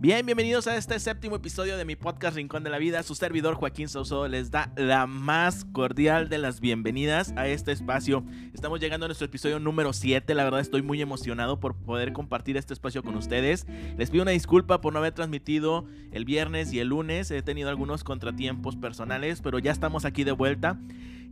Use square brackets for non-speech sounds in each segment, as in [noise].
Bien, bienvenidos a este séptimo episodio de mi podcast Rincón de la Vida. Su servidor Joaquín Saucedo les da la más cordial de las bienvenidas a este espacio. Estamos llegando a nuestro episodio número 7. La verdad estoy muy emocionado por poder compartir este espacio con ustedes. Les pido una disculpa por no haber transmitido el viernes y el lunes. He tenido algunos contratiempos personales, pero ya estamos aquí de vuelta.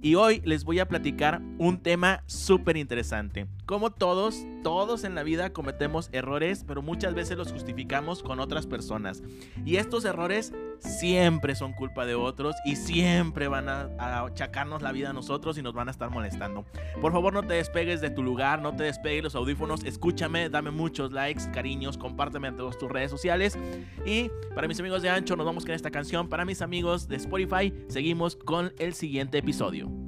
Y hoy les voy a platicar un tema súper interesante. Como todos, todos en la vida cometemos errores, pero muchas veces los justificamos con otras personas. Y estos errores siempre son culpa de otros y siempre van a, achacarnos la vida a nosotros y nos van a estar molestando. Por favor, no te despegues de tu lugar, no te despegues los audífonos, escúchame, dame muchos likes, cariños, compárteme en todas tus redes sociales. Y para mis amigos de Ancho, nos vamos con esta canción. Para mis amigos de Spotify, seguimos con el siguiente episodio.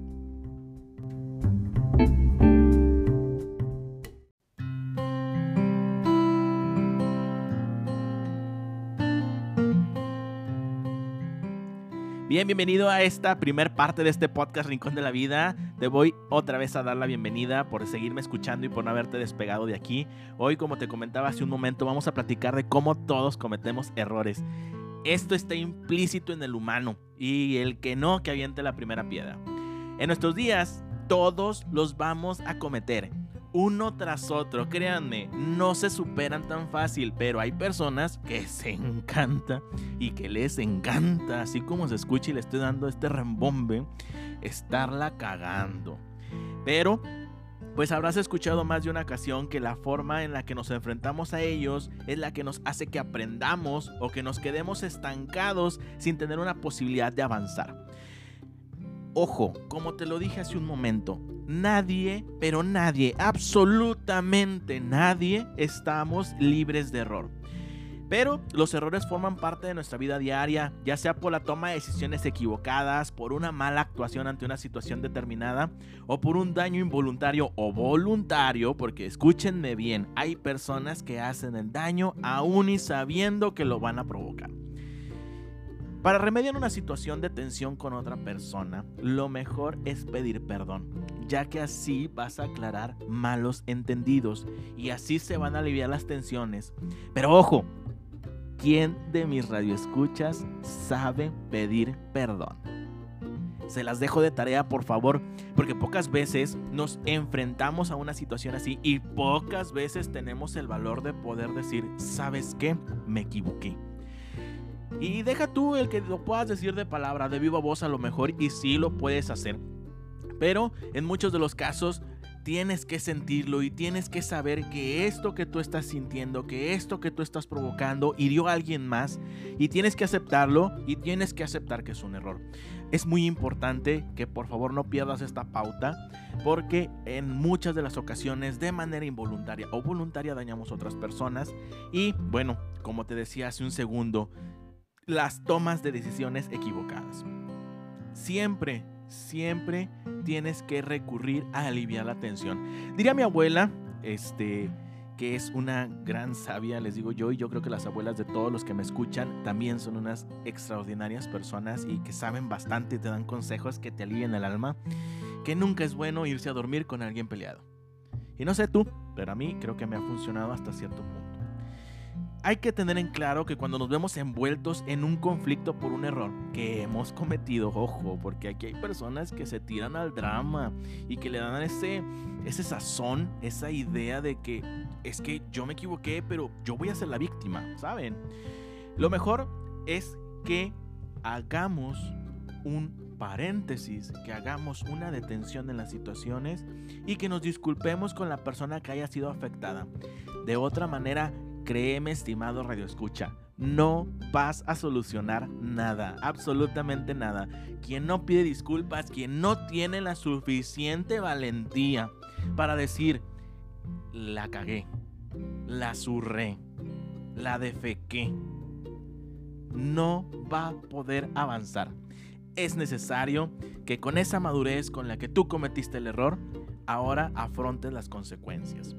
Bien, bienvenido a esta primer parte de este podcast Rincón de la Vida. Te voy otra vez a dar la bienvenida por seguirme escuchando y por no haberte despegado de aquí. Hoy, como te comentaba hace un momento, vamos a platicar de cómo todos cometemos errores. Esto está implícito en el humano y el que no, que aviente la primera piedra. En nuestros días, todos los vamos a cometer uno tras otro. Créanme, no se superan tan fácil, pero hay personas que [laughs] se encanta y que les encanta, así como se escucha y le estoy dando este rembombe, estarla cagando. Pero pues habrás escuchado más de una ocasión que la forma en la que nos enfrentamos a ellos es la que nos hace que aprendamos o que nos quedemos estancados sin tener una posibilidad de avanzar. Ojo, como te lo dije hace un momento, nadie, pero nadie, absolutamente nadie, estamos libres de error. Pero los errores forman parte de nuestra vida diaria, ya sea por la toma de decisiones equivocadas, por una mala actuación ante una situación determinada, o por un daño involuntario o voluntario, porque escúchenme bien, hay personas que hacen el daño aún y sabiendo que lo van a provocar. Para remediar una situación de tensión con otra persona, lo mejor es pedir perdón, ya que así vas a aclarar malos entendidos y así se van a aliviar las tensiones. Pero ojo, ¿quién de mis radioescuchas sabe pedir perdón? Se las dejo de tarea, por favor, porque pocas veces nos enfrentamos a una situación así y pocas veces tenemos el valor de poder decir, ¿sabes qué? Me equivoqué y deja tú el que lo puedas decir de palabra, de viva voz a lo mejor, y sí lo puedes hacer. Pero en muchos de los casos tienes que sentirlo y tienes que saber que esto que tú estás sintiendo, que esto que tú estás provocando hirió a alguien más y tienes que aceptarlo y tienes que aceptar que es un error. Es muy importante que por favor no pierdas esta pauta porque en muchas de las ocasiones de manera involuntaria o voluntaria dañamos a otras personas y bueno, como te decía hace un segundo, las tomas de decisiones equivocadas. Siempre, siempre tienes que recurrir a aliviar la tensión. Diría mi abuela, este, que es una gran sabia, les digo yo, y yo creo que las abuelas de todos los que me escuchan también son unas extraordinarias personas y que saben bastante te dan consejos que te alivien el alma, que nunca es bueno irse a dormir con alguien peleado. Y no sé tú, pero a mí creo que me ha funcionado hasta cierto punto hay que tener en claro que cuando nos vemos envueltos en un conflicto por un error que hemos cometido, ojo, porque aquí hay personas que se tiran al drama y que le dan ese, ese sazón, esa idea de que es que yo me equivoqué, pero yo voy a ser la víctima, ¿saben? Lo mejor es que hagamos un paréntesis, que hagamos una detención en las situaciones y que nos disculpemos con la persona que haya sido afectada. De otra manera, Créeme, estimado Radio Escucha, no vas a solucionar nada, absolutamente nada. Quien no pide disculpas, quien no tiene la suficiente valentía para decir, la cagué, la zurré, la defequé, no va a poder avanzar. Es necesario que con esa madurez con la que tú cometiste el error, ahora afrontes las consecuencias.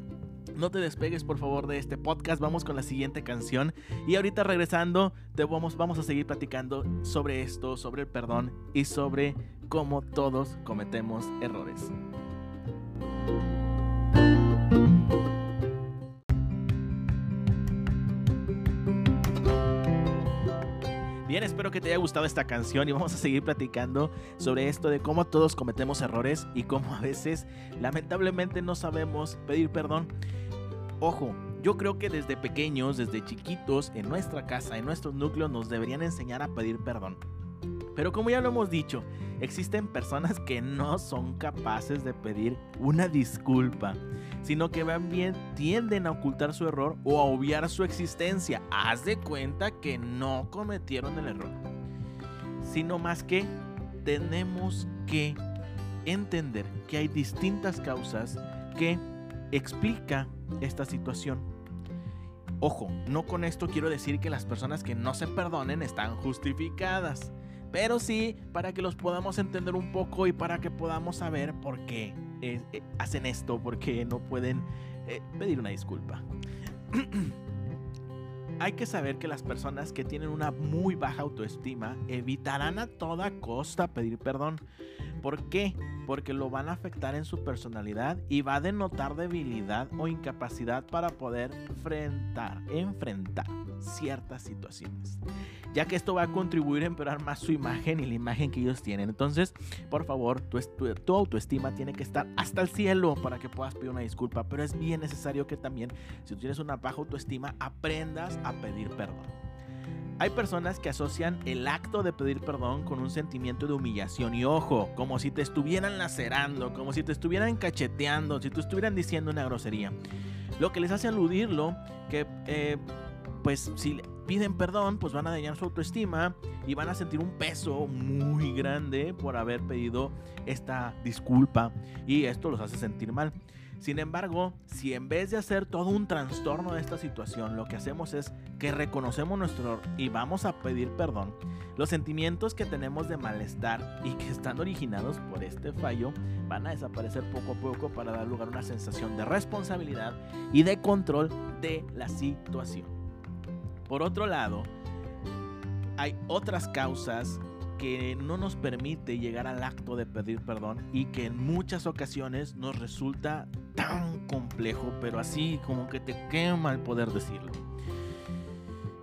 No te despegues por favor de este podcast, vamos con la siguiente canción y ahorita regresando te vamos, vamos a seguir platicando sobre esto, sobre el perdón y sobre cómo todos cometemos errores. Espero que te haya gustado esta canción y vamos a seguir platicando sobre esto de cómo todos cometemos errores y cómo a veces lamentablemente no sabemos pedir perdón. Ojo, yo creo que desde pequeños, desde chiquitos, en nuestra casa, en nuestros núcleos, nos deberían enseñar a pedir perdón. Pero como ya lo hemos dicho, existen personas que no son capaces de pedir una disculpa, sino que van bien tienden a ocultar su error o a obviar su existencia. Haz de cuenta que no cometieron el error. Sino más que tenemos que entender que hay distintas causas que explica esta situación. Ojo, no con esto quiero decir que las personas que no se perdonen están justificadas pero sí para que los podamos entender un poco y para que podamos saber por qué eh, eh, hacen esto, por qué no pueden eh, pedir una disculpa. [clears throat] Hay que saber que las personas que tienen una muy baja autoestima evitarán a toda costa pedir perdón. ¿Por qué? Porque lo van a afectar en su personalidad y va a denotar debilidad o incapacidad para poder enfrentar, enfrentar ciertas situaciones. Ya que esto va a contribuir a empeorar más su imagen y la imagen que ellos tienen. Entonces, por favor, tu, autoestima tiene que estar hasta el cielo para que puedas pedir una disculpa. Pero es bien necesario que también, si tú tienes una baja autoestima, aprendas a pedir perdón. Hay personas que asocian el acto de pedir perdón con un sentimiento de humillación y ojo, como si te estuvieran lacerando, como si te estuvieran cacheteando, si te estuvieran diciendo una grosería. Lo que les hace aludirlo, que eh, pues si piden perdón, pues van a dañar su autoestima y van a sentir un peso muy grande por haber pedido esta disculpa y esto los hace sentir mal. Sin embargo, si en vez de hacer todo un trastorno de esta situación, lo que hacemos es que reconocemos nuestro error y vamos a pedir perdón, los sentimientos que tenemos de malestar y que están originados por este fallo van a desaparecer poco a poco para dar lugar a una sensación de responsabilidad y de control de la situación. Por otro lado, hay otras causas que no nos permite llegar al acto de pedir perdón y que en muchas ocasiones nos resulta tan complejo, pero así como que te quema el poder decirlo.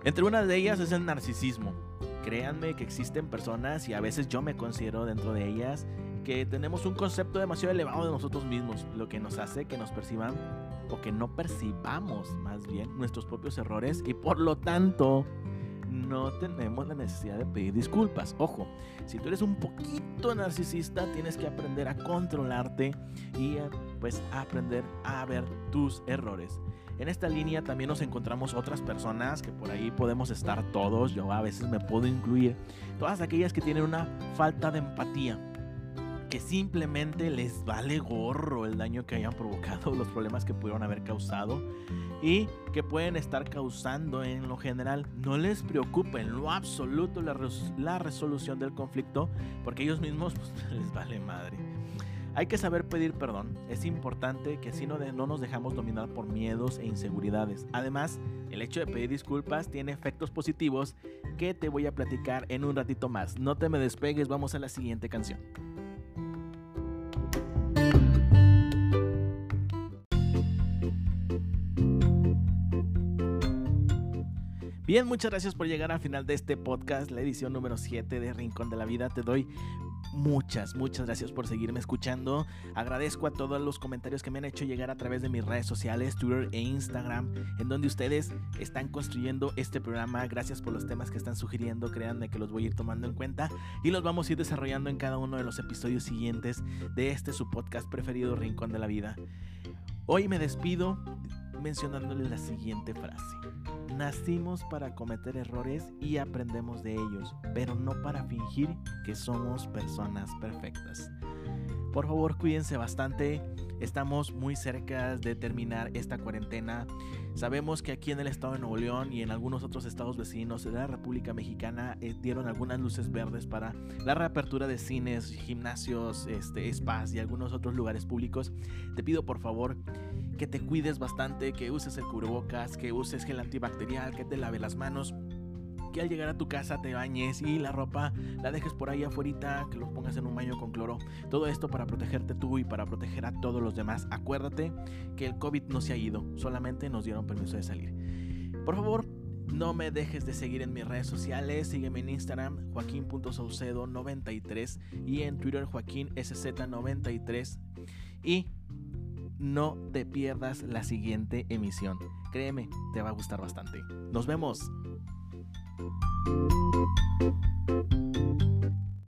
Entre una de ellas es el narcisismo. Créanme que existen personas y a veces yo me considero dentro de ellas que tenemos un concepto demasiado elevado de nosotros mismos, lo que nos hace que nos perciban o que no percibamos más bien nuestros propios errores y por lo tanto no tenemos la necesidad de pedir disculpas. Ojo, si tú eres un poquito narcisista, tienes que aprender a controlarte y pues a aprender a ver tus errores. En esta línea también nos encontramos otras personas que por ahí podemos estar todos, yo a veces me puedo incluir, todas aquellas que tienen una falta de empatía que simplemente les vale gorro el daño que hayan provocado, [laughs] los problemas que pudieron haber causado y que pueden estar causando en lo general. No les preocupa en lo absoluto la, resolución del conflicto porque ellos mismos [laughs] pues, les vale madre. Hay que saber pedir perdón. Es importante que así no, no nos dejamos dominar por miedos e inseguridades. Además, el hecho de pedir disculpas tiene efectos positivos que te voy a platicar en un ratito más. No te me despegues, vamos a la siguiente canción. Bien, muchas gracias por llegar al final de este podcast, la edición número 7 de Rincón de la Vida. Te doy muchas, muchas gracias por seguirme escuchando. Agradezco a todos los comentarios que me han hecho llegar a través de mis redes sociales, Twitter e Instagram, en donde ustedes están construyendo este programa. Gracias por los temas que están sugiriendo, créanme que los voy a ir tomando en cuenta y los vamos a ir desarrollando en cada uno de los episodios siguientes de este su podcast preferido, Rincón de la Vida. Hoy me despido mencionándoles la siguiente frase. Nacimos para cometer errores y aprendemos de ellos, pero no para fingir que somos personas perfectas. Por favor, cuídense bastante. Estamos muy cerca de terminar esta cuarentena. Sabemos que aquí en el estado de Nuevo León y en algunos otros estados vecinos de la República Mexicana eh, dieron algunas luces verdes para la reapertura de cines, gimnasios, este, spas y algunos otros lugares públicos. Te pido por favor que te cuides bastante, que uses el cubrebocas, que uses gel antibacterial, que te lave las manos que al llegar a tu casa te bañes y la ropa la dejes por ahí afuera, que lo pongas en un baño con cloro. Todo esto para protegerte tú y para proteger a todos los demás. Acuérdate que el COVID no se ha ido, solamente nos dieron permiso de salir. Por favor, No me dejes de seguir en mis redes sociales. Sígueme en Instagram, joaquín.saucedo93 y en Twitter, joaquínsz93. Y no te pierdas la siguiente emisión. Créeme, te va a gustar bastante. Nos vemos.